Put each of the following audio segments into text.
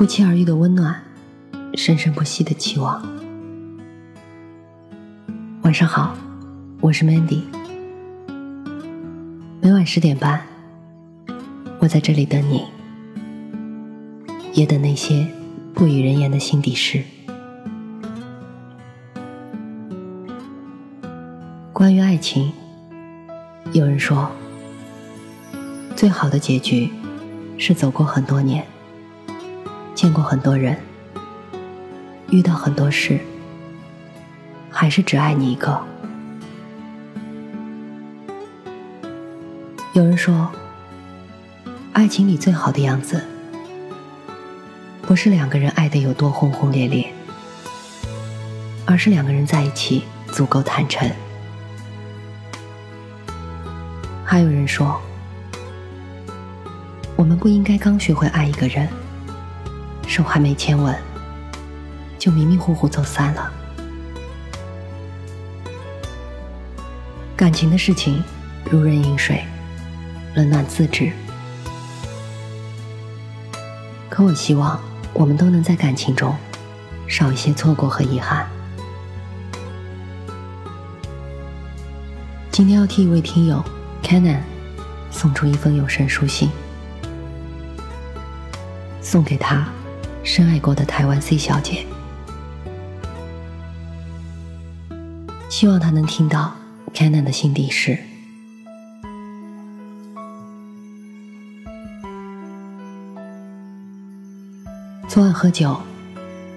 不期而遇的温暖，生生不息的期望。晚上好，我是 Mandy。每晚十点半，我在这里等你，也等那些不与人言的心底事。关于爱情，有人说，最好的结局是走过很多年。见过很多人，遇到很多事，还是只爱你一个。有人说，爱情里最好的样子，不是两个人爱的有多轰轰烈烈，而是两个人在一起足够坦诚。还有人说，我们不应该刚学会爱一个人。手还没牵稳，就迷迷糊糊走散了。感情的事情如人饮水，冷暖自知。可我希望我们都能在感情中少一些错过和遗憾。今天要替一位听友 Canon 送出一封有声书信，送给他。深爱过的台湾 C 小姐，希望她能听到 Canon 的心底事。昨晚喝酒，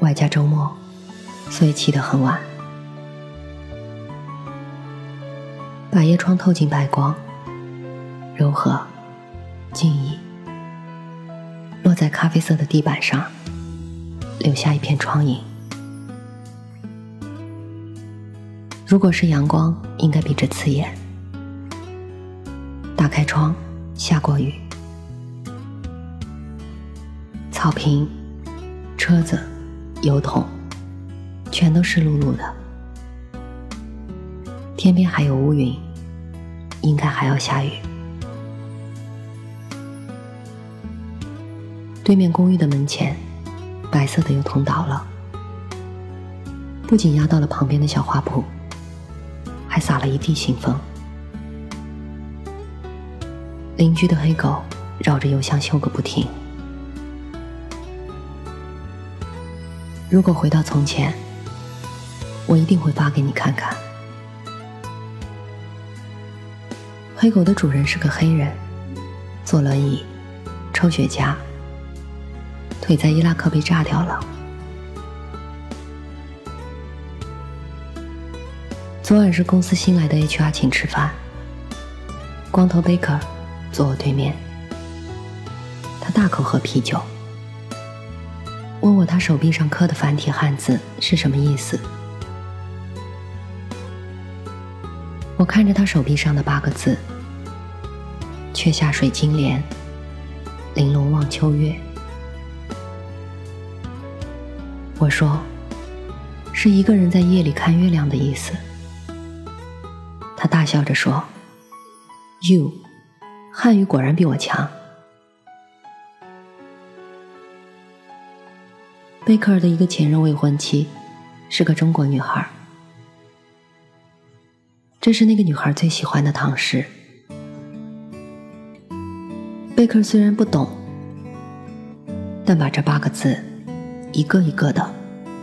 外加周末，所以起得很晚。百叶窗透进白光，柔和、静谧，落在咖啡色的地板上。留下一片窗影。如果是阳光，应该比这刺眼。打开窗，下过雨，草坪、车子、油桶，全都湿漉漉的。天边还有乌云，应该还要下雨。对面公寓的门前。白色的油桶倒了，不仅压到了旁边的小花圃，还撒了一地信封。邻居的黑狗绕着油箱嗅个不停。如果回到从前，我一定会发给你看看。黑狗的主人是个黑人，坐轮椅，抽雪茄。腿在伊拉克被炸掉了。昨晚是公司新来的 HR 请吃饭，光头 Baker 坐我对面，他大口喝啤酒，问我他手臂上刻的繁体汉字是什么意思。我看着他手臂上的八个字：却下水晶莲，玲珑望秋月。我说：“是一个人在夜里看月亮的意思。”他大笑着说：“You，汉语果然比我强。”贝克尔的一个前任未婚妻是个中国女孩，这是那个女孩最喜欢的唐诗。贝克尔虽然不懂，但把这八个字。一个一个的，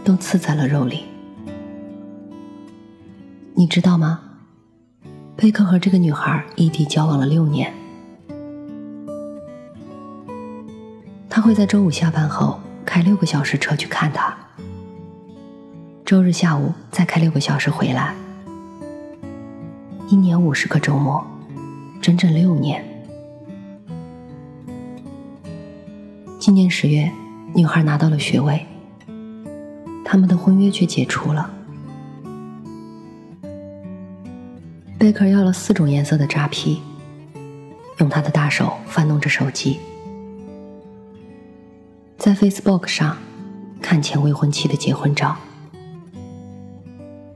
都刺在了肉里。你知道吗？贝克和这个女孩异地交往了六年。他会在周五下班后开六个小时车去看她，周日下午再开六个小时回来。一年五十个周末，整整六年。今年十月。女孩拿到了学位，他们的婚约却解除了。贝克要了四种颜色的扎啤，用他的大手翻弄着手机，在 Facebook 上看前未婚妻的结婚照，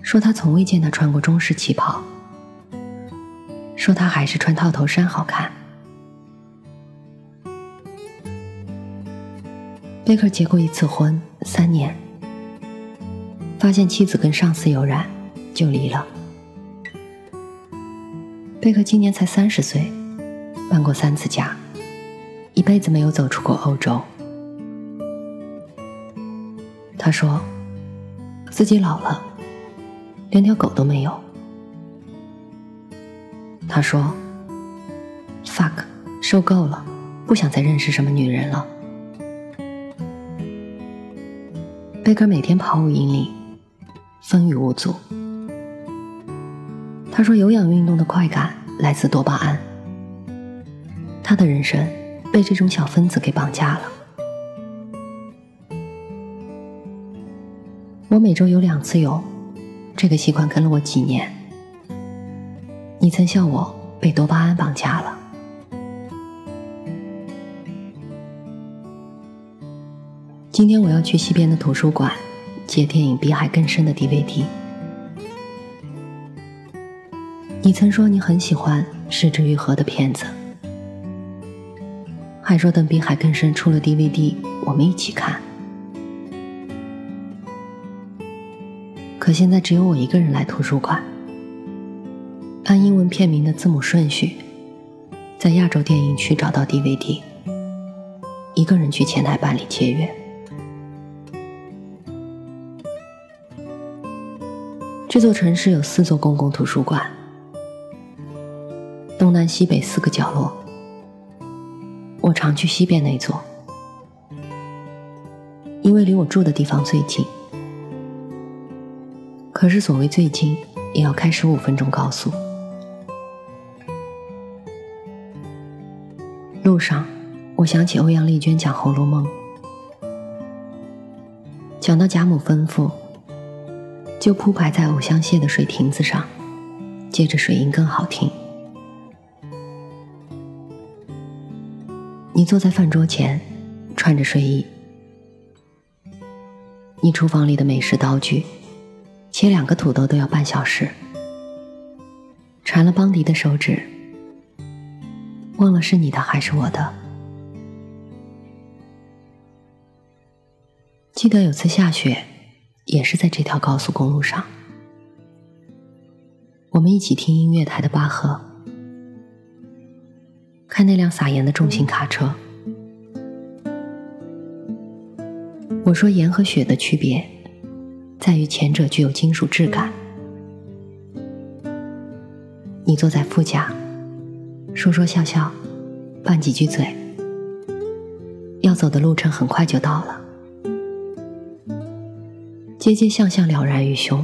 说他从未见他穿过中式旗袍，说他还是穿套头衫好看。贝克结过一次婚，三年，发现妻子跟上司有染，就离了。贝克今年才三十岁，搬过三次家，一辈子没有走出过欧洲。他说，自己老了，连条狗都没有。他说：“fuck，受够了，不想再认识什么女人了。”贝克每天跑五英里，风雨无阻。他说：“有氧运动的快感来自多巴胺。”他的人生被这种小分子给绑架了。我每周有两次游，这个习惯跟了我几年。你曾笑我被多巴胺绑架了。今天我要去西边的图书馆借电影《比海更深》的 DVD。你曾说你很喜欢《失之愈合》的片子，还说等《比海更深》出了 DVD，我们一起看。可现在只有我一个人来图书馆，按英文片名的字母顺序，在亚洲电影区找到 DVD，一个人去前台办理签约。这座城市有四座公共图书馆。东南西北四个角落，我常去西边那座，因为离我住的地方最近。可是所谓最近，也要开十五分钟高速。路上，我想起欧阳丽娟讲《红楼梦》，讲到贾母吩咐，就铺排在藕香榭的水亭子上，借着水音更好听。你坐在饭桌前，穿着睡衣。你厨房里的美食刀具，切两个土豆都要半小时。缠了邦迪的手指，忘了是你的还是我的。记得有次下雪，也是在这条高速公路上，我们一起听音乐台的巴赫。看那辆撒盐的重型卡车，我说盐和雪的区别在于前者具有金属质感。你坐在副驾，说说笑笑，拌几句嘴，要走的路程很快就到了，街街巷巷了然于胸。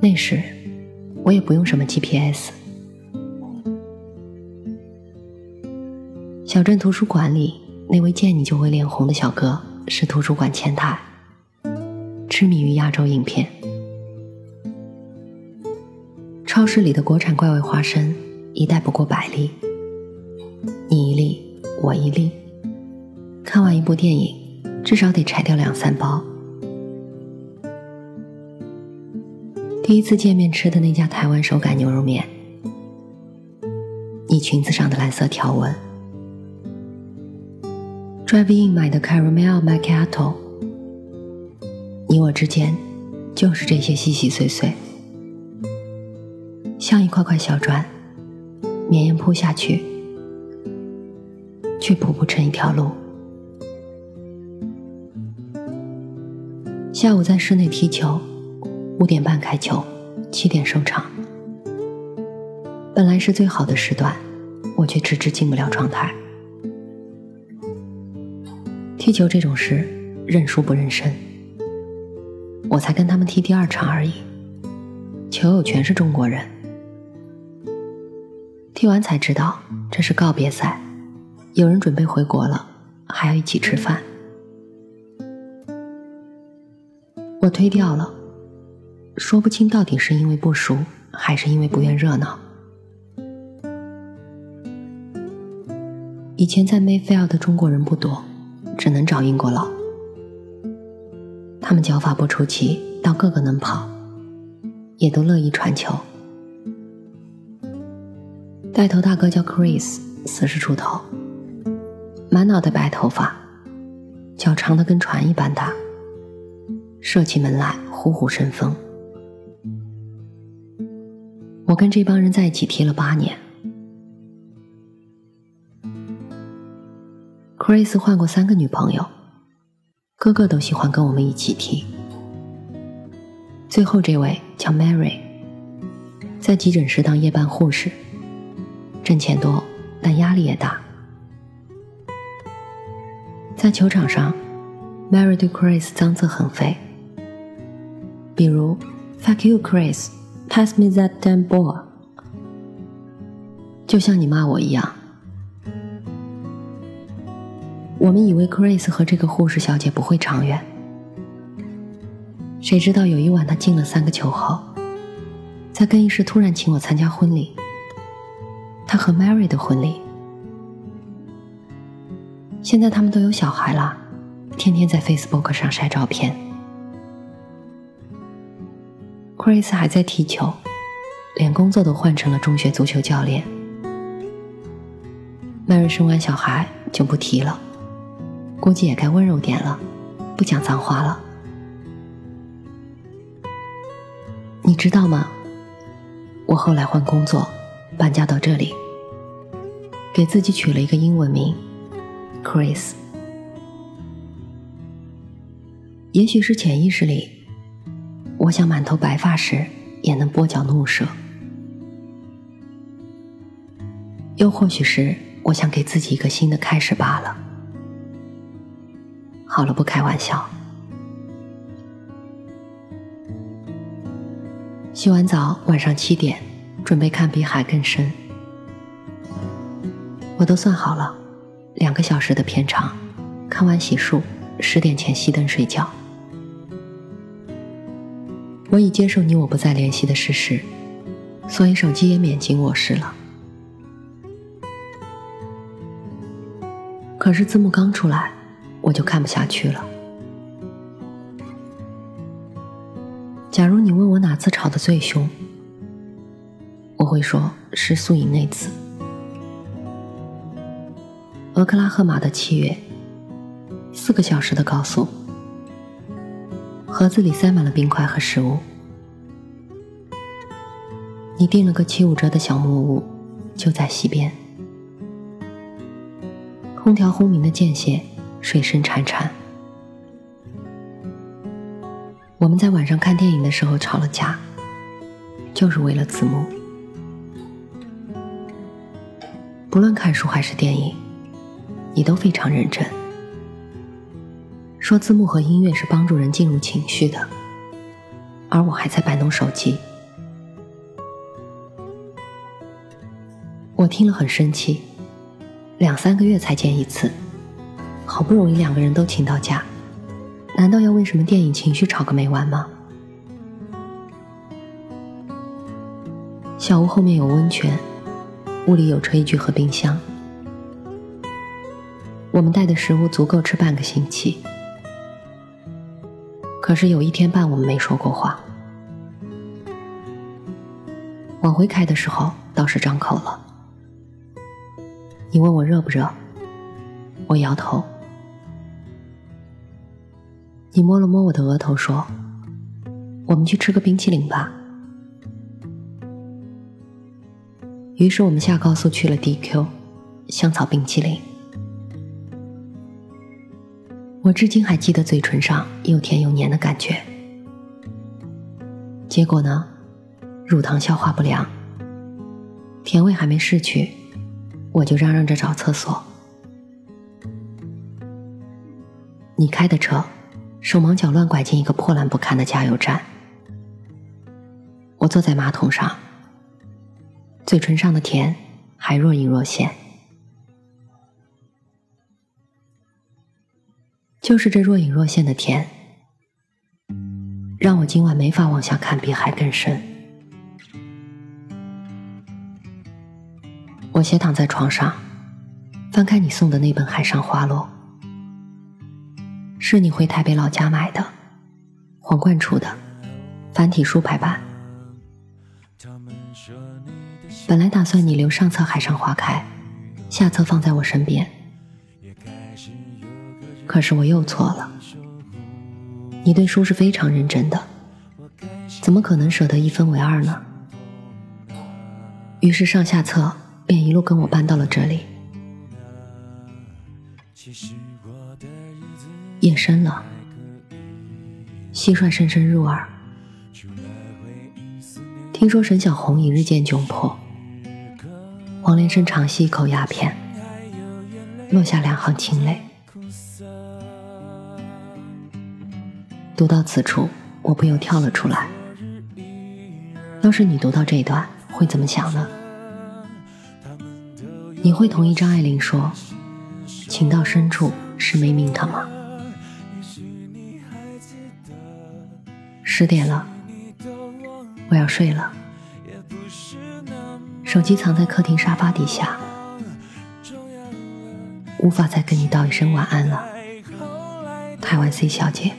那时我也不用什么 GPS。小镇图书馆里，那位见你就会脸红的小哥是图书馆前台，痴迷于亚洲影片。超市里的国产怪味花生，一袋不过百粒，你一粒我一粒。看完一部电影，至少得拆掉两三包。第一次见面吃的那家台湾手擀牛肉面，你裙子上的蓝色条纹。Drive in 买的 caramel macchiato，你我之间就是这些细细碎碎，像一块块小砖，绵延铺下去，却铺不成一条路。下午在室内踢球，五点半开球，七点收场。本来是最好的时段，我却迟迟进不了状态。踢球这种事，认输不认生。我才跟他们踢第二场而已，球友全是中国人。踢完才知道这是告别赛，有人准备回国了，还要一起吃饭。我推掉了，说不清到底是因为不熟，还是因为不愿热闹。以前在 Mayfair 的中国人不多。只能找英国佬，他们脚法不出奇，倒个个能跑，也都乐意传球。带头大哥叫 Chris，四十出头，满脑袋白头发，脚长的跟船一般大，射起门来虎虎生风。我跟这帮人在一起踢了八年。Chris 换过三个女朋友，个个都喜欢跟我们一起踢。最后这位叫 Mary，在急诊室当夜班护士，挣钱多，但压力也大。在球场上，Mary 对 Chris 脏字横飞，比如 “Fuck you, Chris, pass me that damn ball”，就像你骂我一样。我们以为 Chris 和这个护士小姐不会长远。谁知道有一晚他进了三个球后，在更衣室突然请我参加婚礼。他和 Mary 的婚礼。现在他们都有小孩了，天天在 Facebook 上晒照片。Chris 还在踢球，连工作都换成了中学足球教练。Mary 生完小孩就不提了，估计也该温柔点了，不讲脏话了。你知道吗？我后来换工作，搬家到这里，给自己取了一个英文名，Chris。也许是潜意识里，我想满头白发时也能拨脚怒射；又或许是我想给自己一个新的开始罢了。好了，不开玩笑。洗完澡，晚上七点，准备看比海更深。我都算好了，两个小时的片长，看完洗漱，十点前熄灯睡觉。我已接受你我不再联系的事实，所以手机也免进卧室了。可是字幕刚出来，我就看不下去了。假如你问我哪次吵得最凶，我会说是宿营那次。俄克拉荷马的七月，四个小时的高速，盒子里塞满了冰块和食物。你订了个七五折的小木屋，就在西边，空调轰鸣的间歇，水声潺潺。我们在晚上看电影的时候吵了架，就是为了字幕。不论看书还是电影，你都非常认真，说字幕和音乐是帮助人进入情绪的，而我还在摆弄手机。我听了很生气，两三个月才见一次，好不容易两个人都请到假。难道要为什么电影情绪吵个没完吗？小屋后面有温泉，屋里有炊具和冰箱，我们带的食物足够吃半个星期。可是有一天半我们没说过话。往回开的时候倒是张口了。你问我热不热，我摇头。你摸了摸我的额头，说：“我们去吃个冰淇淋吧。”于是我们下高速去了 DQ 香草冰淇淋。我至今还记得嘴唇上又甜又黏的感觉。结果呢，乳糖消化不良，甜味还没逝去，我就嚷嚷着找厕所。你开的车。手忙脚乱拐进一个破烂不堪的加油站，我坐在马桶上，嘴唇上的甜还若隐若现，就是这若隐若现的甜，让我今晚没法往下看比海更深。我斜躺在床上，翻开你送的那本《海上花落》。是你回台北老家买的，皇冠出的繁体书排版。本来打算你留上册《海上花开》，下册放在我身边。可是我又错了。你对书是非常认真的，怎么可能舍得一分为二呢？于是上下册便一路跟我搬到了这里。夜深了，蟋蟀声声入耳。听说沈小红已日渐窘迫，黄连生长吸一口鸦片，落下两行清泪。读到此处，我不由跳了出来。要是你读到这一段，会怎么想呢？你会同意张爱玲说：“情到深处是没名堂吗？”十点了，我要睡了。手机藏在客厅沙发底下，无法再跟你道一声晚安了，台湾 C 小姐。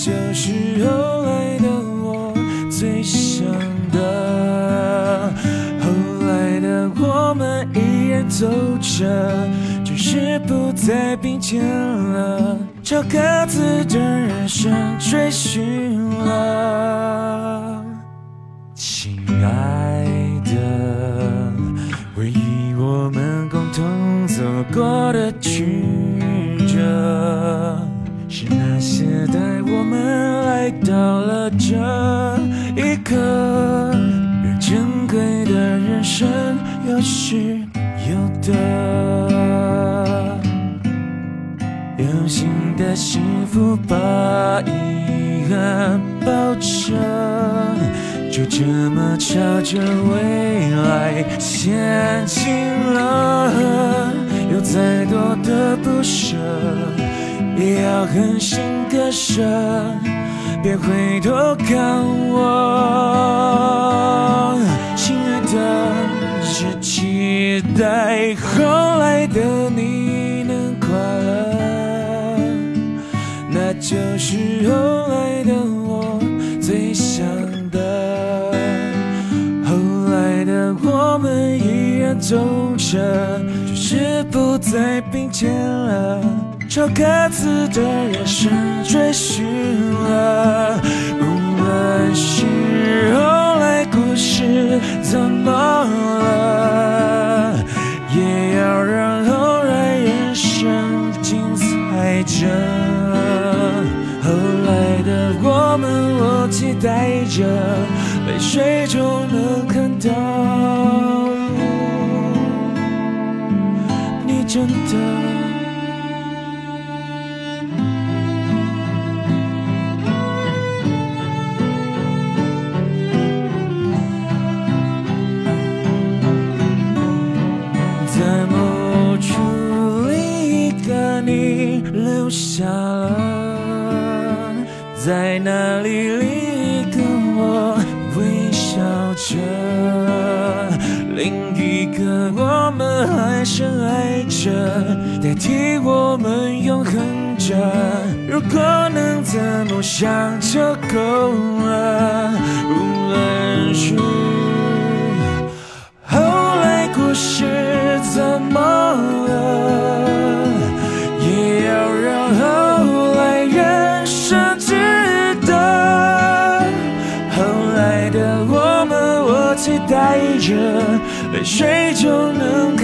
那就是后来的我最想的，后来的我们依然走着，只是不再并肩了，朝各自的人生追寻了。亲爱的，回忆我们共同走过的曲带我们来到了这一刻，让珍贵的人生有失有得，有新的幸福把遗憾抱着，就这么朝着未来前进了，有再多的不舍。也要狠心割舍，别回头看我，亲爱的，只期待后来的你能快乐，那就是后来的我最想的。后来的我们依然走着，只是不再并肩了。朝各自的人生追寻了，无论是后来故事怎么了，也要让后来人生精彩着。后来的我们，我期待着，泪水中能看到你真的。在那里另一个我微笑着，另一个我们还深爱着，代替我们永恒着。如果能怎么想就够了，无论是后来故事怎么泪水就能